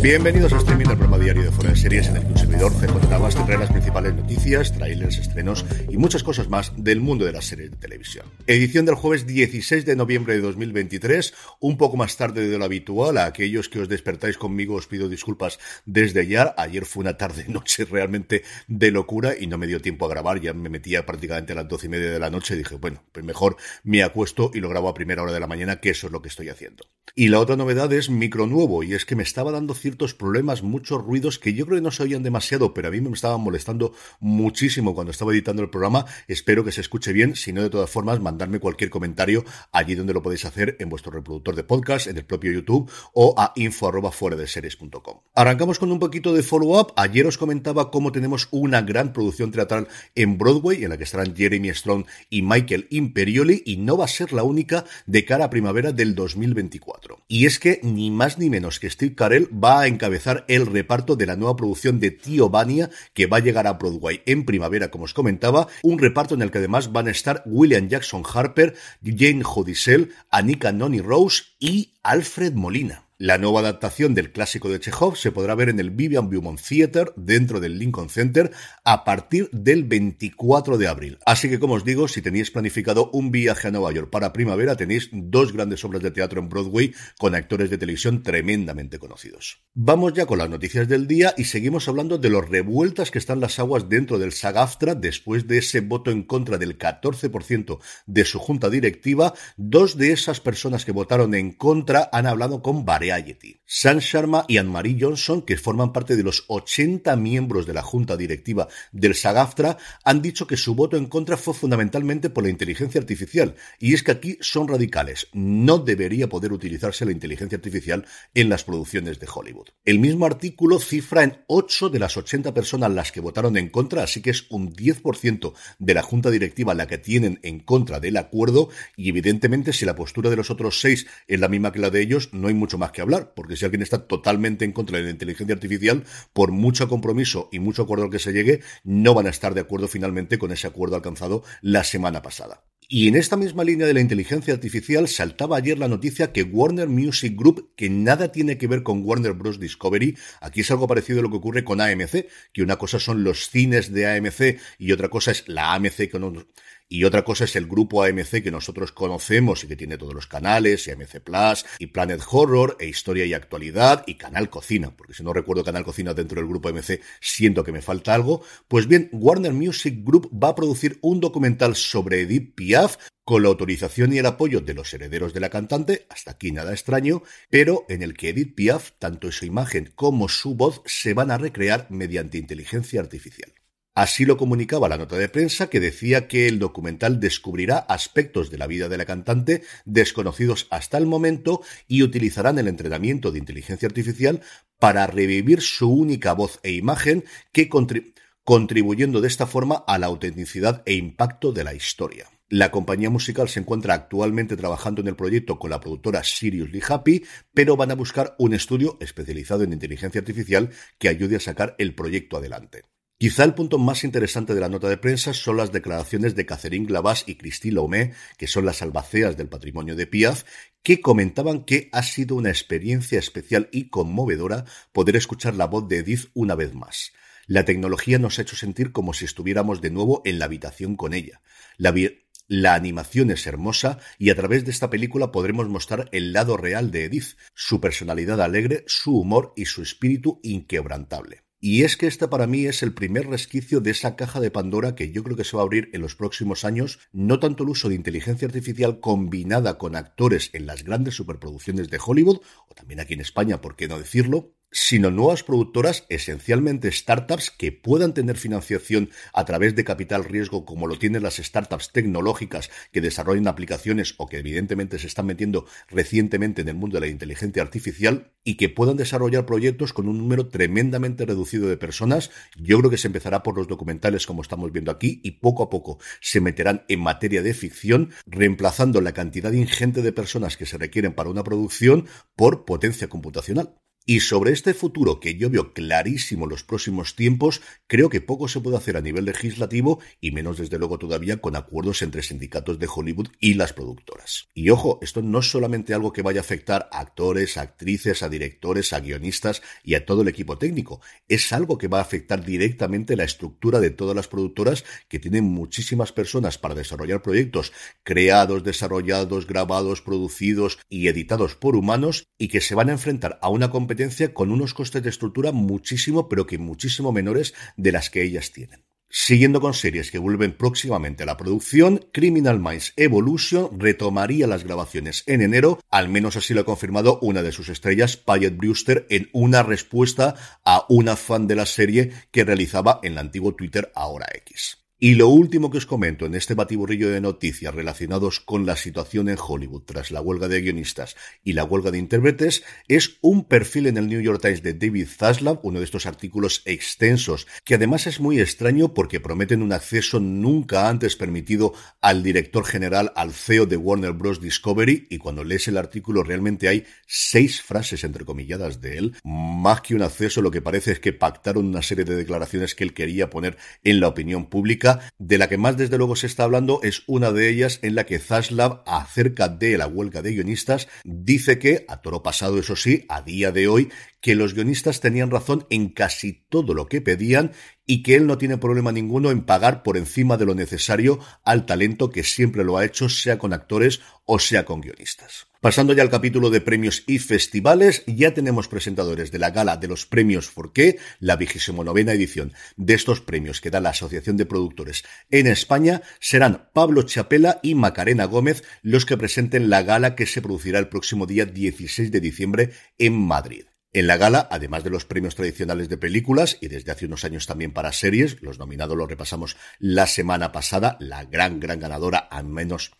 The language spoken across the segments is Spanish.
Bienvenidos a Streaming, el programa diario de Fuera de Series en el que un servidor CJ Navas te trae las principales noticias, trailers, estrenos y muchas cosas más del mundo de las series de televisión. Edición del jueves 16 de noviembre de 2023, un poco más tarde de lo habitual. A aquellos que os despertáis conmigo os pido disculpas desde ayer. Ayer fue una tarde-noche realmente de locura y no me dio tiempo a grabar. Ya me metía prácticamente a las doce y media de la noche y dije, bueno, pues mejor me acuesto y lo grabo a primera hora de la mañana, que eso es lo que estoy haciendo. Y la otra novedad es micro nuevo y es que me estaba dando ciertos problemas, muchos ruidos que yo creo que no se oían demasiado, pero a mí me estaban molestando muchísimo cuando estaba editando el programa. Espero que se escuche bien, si no, de todas formas, mandarme cualquier comentario allí donde lo podéis hacer en vuestro reproductor de podcast, en el propio YouTube o a info arroba fuera de series.com. Arrancamos con un poquito de follow-up. Ayer os comentaba cómo tenemos una gran producción teatral en Broadway, en la que estarán Jeremy Strong y Michael Imperioli, y no va a ser la única de cara a primavera del 2024. Y es que ni más ni menos que Steve Carell va a encabezar el reparto de la nueva producción de Tío Vania que va a llegar a Broadway en primavera, como os comentaba, un reparto en el que además van a estar William Jackson Harper, Jane Jodicel, Anika Noni Rose y Alfred Molina. La nueva adaptación del clásico de Chekhov se podrá ver en el Vivian Beaumont Theatre dentro del Lincoln Center a partir del 24 de abril. Así que como os digo, si tenéis planificado un viaje a Nueva York para primavera, tenéis dos grandes obras de teatro en Broadway con actores de televisión tremendamente conocidos. Vamos ya con las noticias del día y seguimos hablando de los revueltas que están las aguas dentro del SAG-AFTRA después de ese voto en contra del 14% de su junta directiva. Dos de esas personas que votaron en contra han hablado con varias Sam Sharma y Anne-Marie Johnson, que forman parte de los 80 miembros de la junta directiva del SAGAFTRA, han dicho que su voto en contra fue fundamentalmente por la inteligencia artificial. Y es que aquí son radicales. No debería poder utilizarse la inteligencia artificial en las producciones de Hollywood. El mismo artículo cifra en 8 de las 80 personas las que votaron en contra, así que es un 10% de la junta directiva la que tienen en contra del acuerdo y evidentemente si la postura de los otros 6 es la misma que la de ellos, no hay mucho más que hablar, porque si alguien está totalmente en contra de la inteligencia artificial, por mucho compromiso y mucho acuerdo al que se llegue, no van a estar de acuerdo finalmente con ese acuerdo alcanzado la semana pasada. Y en esta misma línea de la inteligencia artificial saltaba ayer la noticia que Warner Music Group, que nada tiene que ver con Warner Bros. Discovery, aquí es algo parecido a lo que ocurre con AMC, que una cosa son los cines de AMC y otra cosa es la AMC con y otra cosa es el grupo AMC que nosotros conocemos y que tiene todos los canales, AMC Plus, y Planet Horror, e Historia y Actualidad, y Canal Cocina, porque si no recuerdo Canal Cocina dentro del grupo AMC, siento que me falta algo. Pues bien, Warner Music Group va a producir un documental sobre Edith Piaf, con la autorización y el apoyo de los herederos de la cantante, hasta aquí nada extraño, pero en el que Edith Piaf, tanto su imagen como su voz, se van a recrear mediante inteligencia artificial. Así lo comunicaba la nota de prensa que decía que el documental descubrirá aspectos de la vida de la cantante desconocidos hasta el momento y utilizarán el entrenamiento de inteligencia artificial para revivir su única voz e imagen que contribuyendo de esta forma a la autenticidad e impacto de la historia. La compañía musical se encuentra actualmente trabajando en el proyecto con la productora Seriously Happy, pero van a buscar un estudio especializado en inteligencia artificial que ayude a sacar el proyecto adelante. Quizá el punto más interesante de la nota de prensa son las declaraciones de Catherine Glavas y Christine Laumé, que son las albaceas del patrimonio de Piaf, que comentaban que ha sido una experiencia especial y conmovedora poder escuchar la voz de Edith una vez más. La tecnología nos ha hecho sentir como si estuviéramos de nuevo en la habitación con ella. La, la animación es hermosa y a través de esta película podremos mostrar el lado real de Edith, su personalidad alegre, su humor y su espíritu inquebrantable. Y es que este para mí es el primer resquicio de esa caja de Pandora que yo creo que se va a abrir en los próximos años, no tanto el uso de inteligencia artificial combinada con actores en las grandes superproducciones de Hollywood, o también aquí en España, por qué no decirlo, sino nuevas productoras, esencialmente startups que puedan tener financiación a través de capital riesgo como lo tienen las startups tecnológicas que desarrollan aplicaciones o que evidentemente se están metiendo recientemente en el mundo de la inteligencia artificial y que puedan desarrollar proyectos con un número tremendamente reducido de personas. Yo creo que se empezará por los documentales como estamos viendo aquí y poco a poco se meterán en materia de ficción, reemplazando la cantidad ingente de personas que se requieren para una producción por potencia computacional. Y sobre este futuro que yo veo clarísimo en los próximos tiempos, creo que poco se puede hacer a nivel legislativo y menos desde luego todavía con acuerdos entre sindicatos de Hollywood y las productoras. Y ojo, esto no es solamente algo que vaya a afectar a actores, a actrices, a directores, a guionistas y a todo el equipo técnico. Es algo que va a afectar directamente la estructura de todas las productoras que tienen muchísimas personas para desarrollar proyectos creados, desarrollados, grabados, producidos y editados por humanos y que se van a enfrentar a una competencia con unos costes de estructura muchísimo, pero que muchísimo menores de las que ellas tienen. Siguiendo con series que vuelven próximamente a la producción, Criminal Minds Evolution retomaría las grabaciones en enero, al menos así lo ha confirmado una de sus estrellas, Payet Brewster, en una respuesta a una fan de la serie que realizaba en el antiguo Twitter ahora X. Y lo último que os comento en este batiburrillo de noticias relacionados con la situación en Hollywood tras la huelga de guionistas y la huelga de intérpretes es un perfil en el New York Times de David Zaslav, uno de estos artículos extensos, que además es muy extraño porque prometen un acceso nunca antes permitido al director general, al CEO de Warner Bros. Discovery, y cuando lees el artículo realmente hay seis frases entrecomilladas de él. Más que un acceso, lo que parece es que pactaron una serie de declaraciones que él quería poner en la opinión pública de la que más desde luego se está hablando es una de ellas en la que Zaslav, acerca de la huelga de guionistas, dice que, a toro pasado eso sí, a día de hoy, que los guionistas tenían razón en casi todo lo que pedían y que él no tiene problema ninguno en pagar por encima de lo necesario al talento que siempre lo ha hecho, sea con actores o sea con guionistas. Pasando ya al capítulo de premios y festivales, ya tenemos presentadores de la gala de los premios Forqué, la vigésimo novena edición de estos premios que da la Asociación de Productores en España, serán Pablo Chapela y Macarena Gómez los que presenten la gala que se producirá el próximo día 16 de diciembre en Madrid. En la gala, además de los premios tradicionales de películas y desde hace unos años también para series, los nominados los repasamos la semana pasada, la gran, gran ganadora, al menos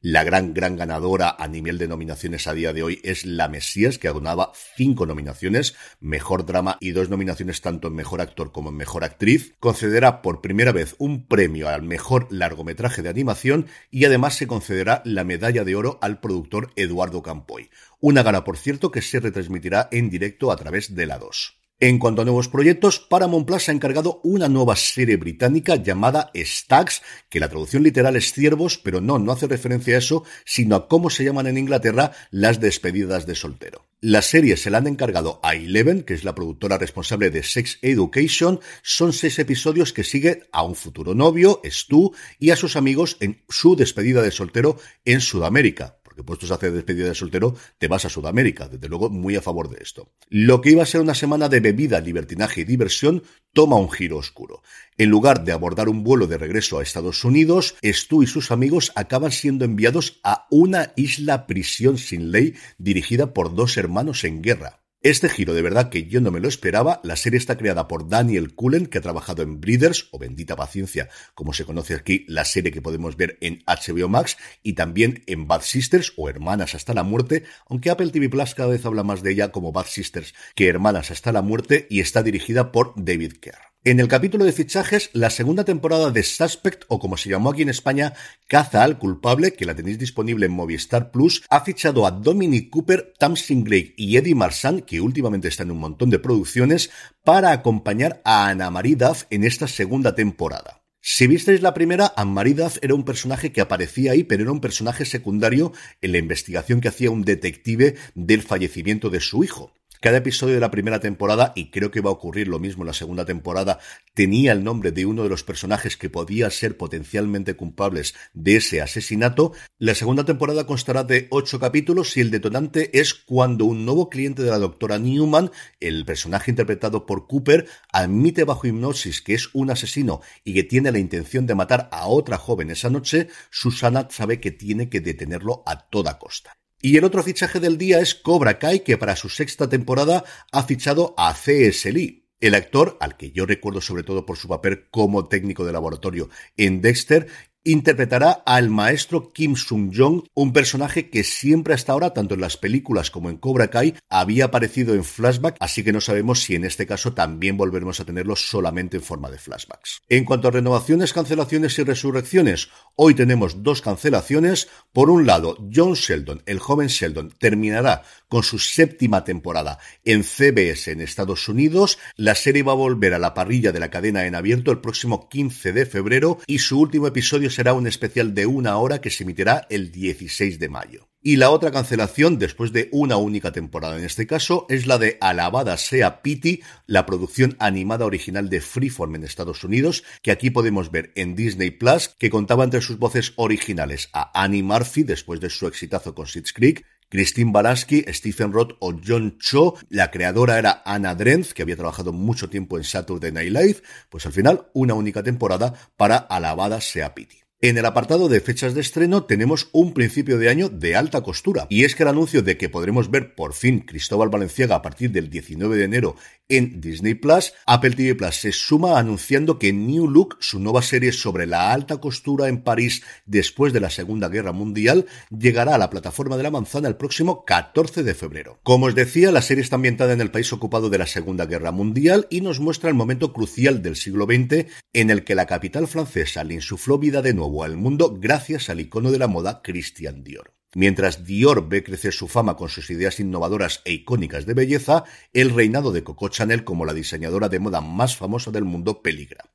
la gran, gran ganadora a nivel de nominaciones a día de hoy es La Mesías, que agonaba cinco nominaciones, mejor drama y dos nominaciones tanto en mejor actor como en mejor actriz. Concederá por primera vez un premio al mejor largometraje de animación y además se concederá la medalla de oro al productor Eduardo Campoy. Una gala, por cierto, que se retransmitirá en directo a través de la 2. En cuanto a nuevos proyectos, Paramount Plus ha encargado una nueva serie británica llamada Stags, que la traducción literal es ciervos, pero no, no hace referencia a eso, sino a cómo se llaman en Inglaterra las despedidas de soltero. La serie se la han encargado a Eleven, que es la productora responsable de Sex Education. Son seis episodios que siguen a un futuro novio, Stu, y a sus amigos en su despedida de soltero en Sudamérica porque puestos a hacer despedida de soltero, te vas a Sudamérica. Desde luego, muy a favor de esto. Lo que iba a ser una semana de bebida, libertinaje y diversión toma un giro oscuro. En lugar de abordar un vuelo de regreso a Estados Unidos, Stu y sus amigos acaban siendo enviados a una isla prisión sin ley dirigida por dos hermanos en guerra. Este giro de verdad que yo no me lo esperaba. La serie está creada por Daniel Cullen, que ha trabajado en Breeders, o Bendita Paciencia, como se conoce aquí, la serie que podemos ver en HBO Max, y también en Bad Sisters, o Hermanas hasta la muerte, aunque Apple TV Plus cada vez habla más de ella como Bad Sisters que Hermanas hasta la muerte, y está dirigida por David Kerr. En el capítulo de fichajes, la segunda temporada de Suspect, o como se llamó aquí en España, Caza al culpable, que la tenéis disponible en Movistar Plus, ha fichado a Dominic Cooper, Tamsin Gray y Eddie Marsan, que últimamente están en un montón de producciones, para acompañar a Anna Marie Duff en esta segunda temporada. Si visteis la primera, Anne-Marie Duff era un personaje que aparecía ahí, pero era un personaje secundario en la investigación que hacía un detective del fallecimiento de su hijo. Cada episodio de la primera temporada, y creo que va a ocurrir lo mismo en la segunda temporada, tenía el nombre de uno de los personajes que podía ser potencialmente culpables de ese asesinato. La segunda temporada constará de ocho capítulos y el detonante es cuando un nuevo cliente de la doctora Newman, el personaje interpretado por Cooper, admite bajo hipnosis que es un asesino y que tiene la intención de matar a otra joven esa noche, Susana sabe que tiene que detenerlo a toda costa. Y el otro fichaje del día es Cobra Kai, que para su sexta temporada ha fichado a C.S. Lee. El actor, al que yo recuerdo sobre todo por su papel como técnico de laboratorio en Dexter, interpretará al maestro Kim Sung-jong, un personaje que siempre hasta ahora, tanto en las películas como en Cobra Kai, había aparecido en flashback, así que no sabemos si en este caso también volveremos a tenerlo solamente en forma de flashbacks. En cuanto a renovaciones, cancelaciones y resurrecciones, hoy tenemos dos cancelaciones. Por un lado, John Sheldon, el joven Sheldon, terminará con su séptima temporada en CBS en Estados Unidos. La serie va a volver a la parrilla de la cadena en abierto el próximo 15 de febrero y su último episodio será un especial de una hora que se emitirá el 16 de mayo. Y la otra cancelación, después de una única temporada en este caso, es la de Alabada sea Pity, la producción animada original de Freeform en Estados Unidos, que aquí podemos ver en Disney Plus, que contaba entre sus voces originales a Annie Murphy después de su exitazo con Schitt's Creek, Christine Balasky, Stephen Roth o John Cho. La creadora era Anna Drenth, que había trabajado mucho tiempo en Saturday Night Live. Pues al final, una única temporada para Alabada sea Pity. En el apartado de fechas de estreno tenemos un principio de año de alta costura. Y es que el anuncio de que podremos ver por fin Cristóbal Valenciaga a partir del 19 de enero en Disney Plus, Apple TV Plus se suma anunciando que New Look, su nueva serie sobre la alta costura en París después de la Segunda Guerra Mundial, llegará a la plataforma de la manzana el próximo 14 de febrero. Como os decía, la serie está ambientada en el país ocupado de la Segunda Guerra Mundial y nos muestra el momento crucial del siglo XX en el que la capital francesa le insufló vida de nuevo al mundo gracias al icono de la moda Christian Dior. Mientras Dior ve crecer su fama con sus ideas innovadoras e icónicas de belleza, el reinado de Coco Chanel como la diseñadora de moda más famosa del mundo peligra.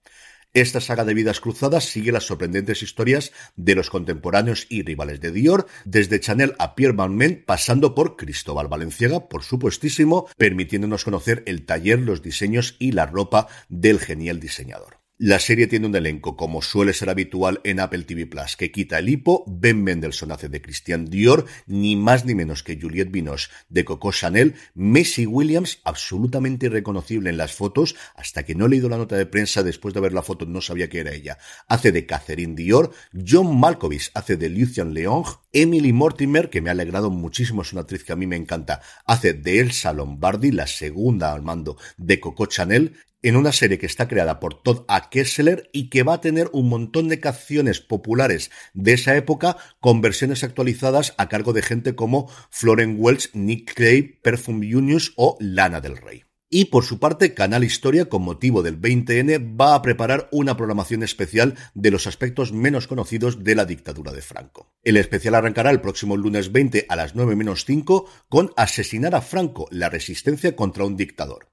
Esta saga de vidas cruzadas sigue las sorprendentes historias de los contemporáneos y rivales de Dior, desde Chanel a Pierre Balmain, pasando por Cristóbal Valenciaga, por supuestísimo, permitiéndonos conocer el taller, los diseños y la ropa del genial diseñador. La serie tiene un elenco, como suele ser habitual en Apple TV Plus, que quita el hipo, Ben Mendelssohn hace de Christian Dior, ni más ni menos que Juliette Binoche de Coco Chanel, Messi Williams, absolutamente irreconocible en las fotos, hasta que no he leído la nota de prensa después de ver la foto no sabía que era ella, hace de Catherine Dior, John Malkovich hace de Lucian Leong, Emily Mortimer, que me ha alegrado muchísimo, es una actriz que a mí me encanta, hace de Elsa Lombardi, la segunda al mando de Coco Chanel, en una serie que está creada por Todd A. Kessler y que va a tener un montón de canciones populares de esa época con versiones actualizadas a cargo de gente como Florence Welch, Nick Cave, Perfume Unius o Lana del Rey. Y por su parte, Canal Historia, con motivo del 20N, va a preparar una programación especial de los aspectos menos conocidos de la dictadura de Franco. El especial arrancará el próximo lunes 20 a las 9 menos 5 con Asesinar a Franco, la resistencia contra un dictador.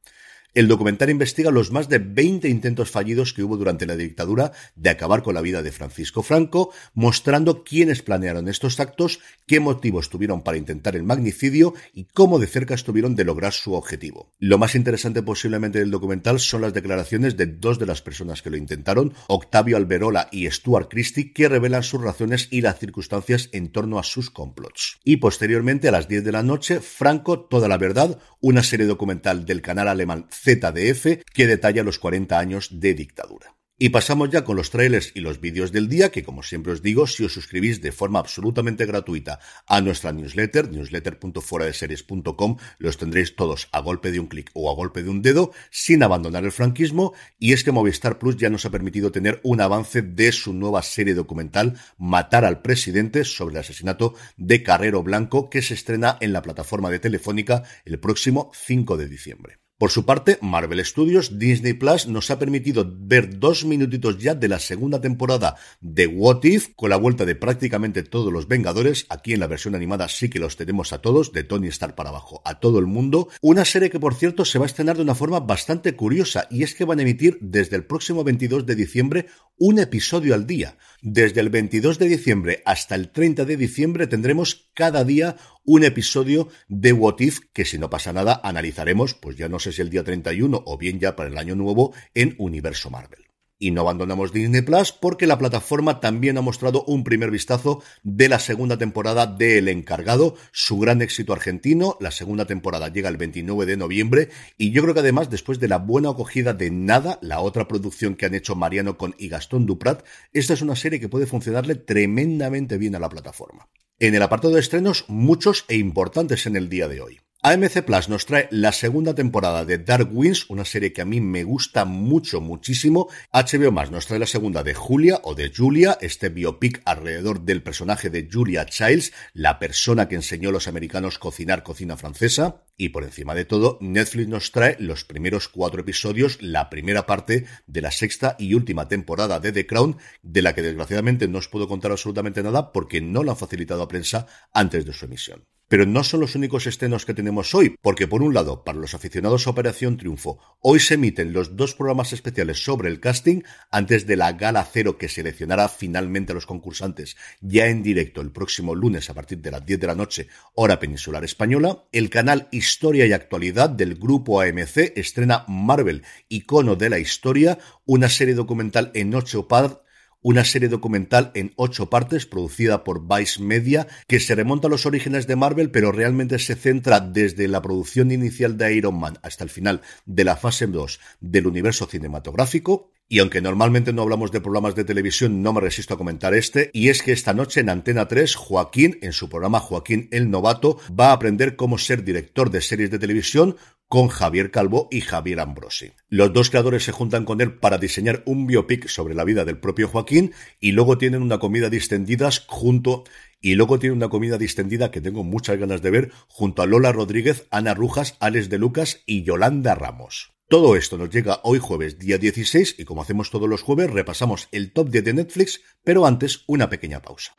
El documental investiga los más de 20 intentos fallidos que hubo durante la dictadura de acabar con la vida de Francisco Franco, mostrando quiénes planearon estos actos, qué motivos tuvieron para intentar el magnicidio y cómo de cerca estuvieron de lograr su objetivo. Lo más interesante posiblemente del documental son las declaraciones de dos de las personas que lo intentaron, Octavio Alberola y Stuart Christie, que revelan sus razones y las circunstancias en torno a sus complots. Y posteriormente a las 10 de la noche, Franco, Toda la Verdad, una serie documental del canal alemán ZDF que detalla los 40 años de dictadura. Y pasamos ya con los trailers y los vídeos del día, que como siempre os digo, si os suscribís de forma absolutamente gratuita a nuestra newsletter, newsletter.fueradeseries.com, los tendréis todos a golpe de un clic o a golpe de un dedo, sin abandonar el franquismo, y es que Movistar Plus ya nos ha permitido tener un avance de su nueva serie documental, Matar al Presidente, sobre el asesinato de Carrero Blanco, que se estrena en la plataforma de Telefónica el próximo 5 de diciembre. Por su parte, Marvel Studios, Disney Plus nos ha permitido ver dos minutitos ya de la segunda temporada de What If, con la vuelta de prácticamente todos los Vengadores. Aquí en la versión animada sí que los tenemos a todos, de Tony Stark para abajo, a todo el mundo. Una serie que, por cierto, se va a estrenar de una forma bastante curiosa, y es que van a emitir desde el próximo 22 de diciembre un episodio al día. Desde el 22 de diciembre hasta el 30 de diciembre tendremos cada día un episodio de What If que si no pasa nada analizaremos, pues ya no sé si el día 31 o bien ya para el año nuevo en Universo Marvel. Y no abandonamos Disney Plus porque la plataforma también ha mostrado un primer vistazo de la segunda temporada de El Encargado, su gran éxito argentino. La segunda temporada llega el 29 de noviembre y yo creo que además después de la buena acogida de Nada, la otra producción que han hecho Mariano con y Gastón Duprat, esta es una serie que puede funcionarle tremendamente bien a la plataforma. En el apartado de estrenos, muchos e importantes en el día de hoy. AMC Plus nos trae la segunda temporada de Dark Winds, una serie que a mí me gusta mucho, muchísimo. HBO Más nos trae la segunda de Julia o de Julia, este biopic alrededor del personaje de Julia Childs, la persona que enseñó a los americanos cocinar cocina francesa. Y por encima de todo, Netflix nos trae los primeros cuatro episodios, la primera parte de la sexta y última temporada de The Crown, de la que desgraciadamente no os puedo contar absolutamente nada porque no la han facilitado a prensa antes de su emisión. Pero no son los únicos estrenos que tenemos hoy, porque por un lado, para los aficionados a Operación Triunfo, hoy se emiten los dos programas especiales sobre el casting antes de la gala cero que seleccionará finalmente a los concursantes ya en directo el próximo lunes a partir de las 10 de la noche, hora peninsular española. El canal Historia y Actualidad del grupo AMC estrena Marvel, icono de la historia, una serie documental en ocho partes una serie documental en ocho partes producida por Vice Media que se remonta a los orígenes de Marvel pero realmente se centra desde la producción inicial de Iron Man hasta el final de la fase 2 del universo cinematográfico y aunque normalmente no hablamos de programas de televisión, no me resisto a comentar este, y es que esta noche en Antena 3, Joaquín, en su programa Joaquín el Novato, va a aprender cómo ser director de series de televisión con Javier Calvo y Javier Ambrosi. Los dos creadores se juntan con él para diseñar un biopic sobre la vida del propio Joaquín y luego tienen una comida distendidas junto y luego tienen una comida distendida que tengo muchas ganas de ver junto a Lola Rodríguez, Ana Rujas, Alex de Lucas y Yolanda Ramos. Todo esto nos llega hoy jueves día 16 y como hacemos todos los jueves repasamos el top 10 de Netflix, pero antes una pequeña pausa.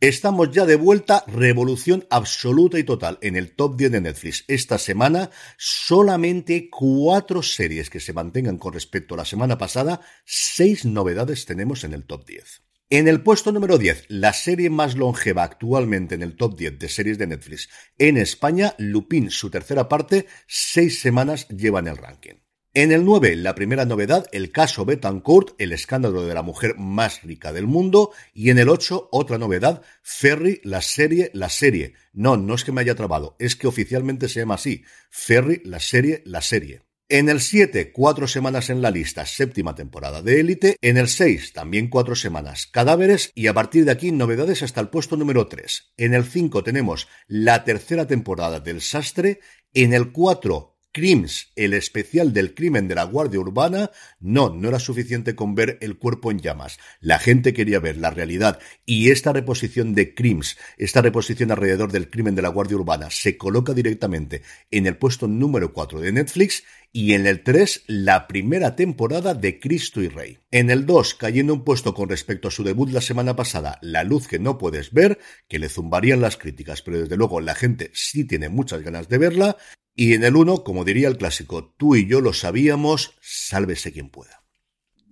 Estamos ya de vuelta, revolución absoluta y total en el top 10 de Netflix. Esta semana solamente cuatro series que se mantengan con respecto a la semana pasada, seis novedades tenemos en el top 10. En el puesto número 10, la serie más longeva actualmente en el top 10 de series de Netflix en España, Lupin, su tercera parte, seis semanas llevan el ranking. En el 9, la primera novedad, el caso Betancourt, el escándalo de la mujer más rica del mundo. Y en el 8, otra novedad, Ferry, la serie, la serie. No, no es que me haya trabado, es que oficialmente se llama así. Ferry, la serie, la serie. En el 7, cuatro semanas en la lista, séptima temporada de Élite. En el 6, también cuatro semanas, Cadáveres. Y a partir de aquí, novedades hasta el puesto número 3. En el 5 tenemos la tercera temporada del Sastre. En el 4, Crims, el especial del crimen de la Guardia Urbana, no, no era suficiente con ver el cuerpo en llamas. La gente quería ver la realidad y esta reposición de Crims, esta reposición alrededor del crimen de la Guardia Urbana, se coloca directamente en el puesto número 4 de Netflix y en el 3 la primera temporada de Cristo y Rey. En el 2, cayendo un puesto con respecto a su debut la semana pasada, La luz que no puedes ver, que le zumbarían las críticas, pero desde luego la gente sí tiene muchas ganas de verla, y en el 1, como diría el clásico, tú y yo lo sabíamos, sálvese quien pueda.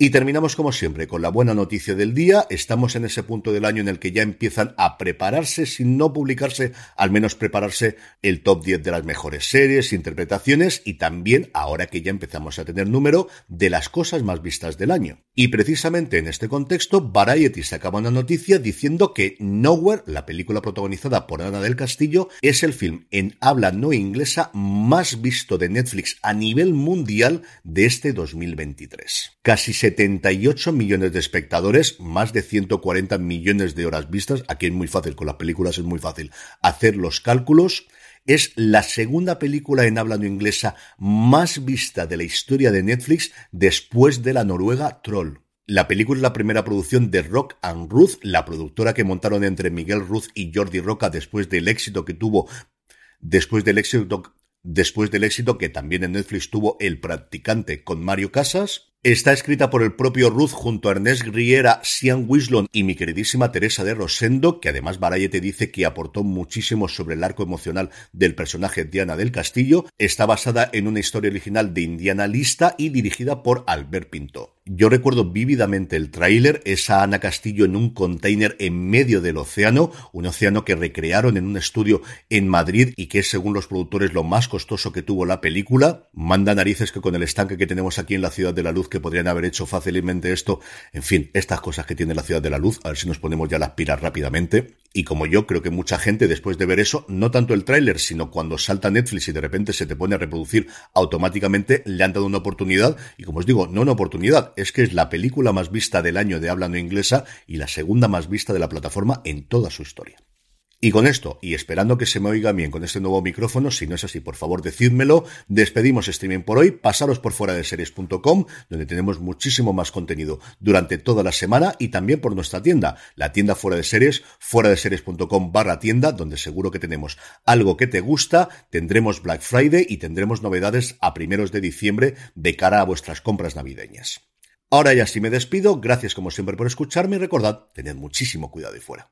Y terminamos como siempre con la buena noticia del día. Estamos en ese punto del año en el que ya empiezan a prepararse, sin no publicarse, al menos prepararse el top 10 de las mejores series, interpretaciones y también, ahora que ya empezamos a tener número, de las cosas más vistas del año. Y precisamente en este contexto, Variety sacaba una noticia diciendo que Nowhere, la película protagonizada por Ana del Castillo, es el film en habla no inglesa más visto de Netflix a nivel mundial de este 2023. Casi 78 millones de espectadores, más de 140 millones de horas vistas. Aquí es muy fácil, con las películas es muy fácil hacer los cálculos. Es la segunda película en habla no inglesa más vista de la historia de Netflix después de la noruega Troll. La película es la primera producción de Rock and Ruth, la productora que montaron entre Miguel Ruth y Jordi Roca después del éxito que tuvo después del éxito después del éxito que también en Netflix tuvo El practicante con Mario Casas Está escrita por el propio Ruth junto a Ernest Griera, Sian Wislon y mi queridísima Teresa de Rosendo, que además te dice que aportó muchísimo sobre el arco emocional del personaje Diana del Castillo. Está basada en una historia original de Indiana Lista y dirigida por Albert Pinto. Yo recuerdo vívidamente el tráiler, esa Ana Castillo en un container en medio del océano, un océano que recrearon en un estudio en Madrid y que es según los productores lo más costoso que tuvo la película. Manda narices que con el estanque que tenemos aquí en la Ciudad de la Luz que podrían haber hecho fácilmente esto. En fin, estas cosas que tiene la Ciudad de la Luz, a ver si nos ponemos ya las piras rápidamente. Y como yo creo que mucha gente después de ver eso, no tanto el tráiler, sino cuando salta Netflix y de repente se te pone a reproducir automáticamente, le han dado una oportunidad. Y como os digo, no una oportunidad, es que es la película más vista del año de habla no inglesa y la segunda más vista de la plataforma en toda su historia. Y con esto, y esperando que se me oiga bien con este nuevo micrófono, si no es así, por favor decídmelo, despedimos streaming por hoy, pasaros por fuera de series.com, donde tenemos muchísimo más contenido durante toda la semana y también por nuestra tienda, la tienda fuera de series, fuera de series.com barra tienda, donde seguro que tenemos algo que te gusta, tendremos Black Friday y tendremos novedades a primeros de diciembre de cara a vuestras compras navideñas. Ahora ya sí me despido, gracias como siempre por escucharme y recordad, tened muchísimo cuidado y fuera.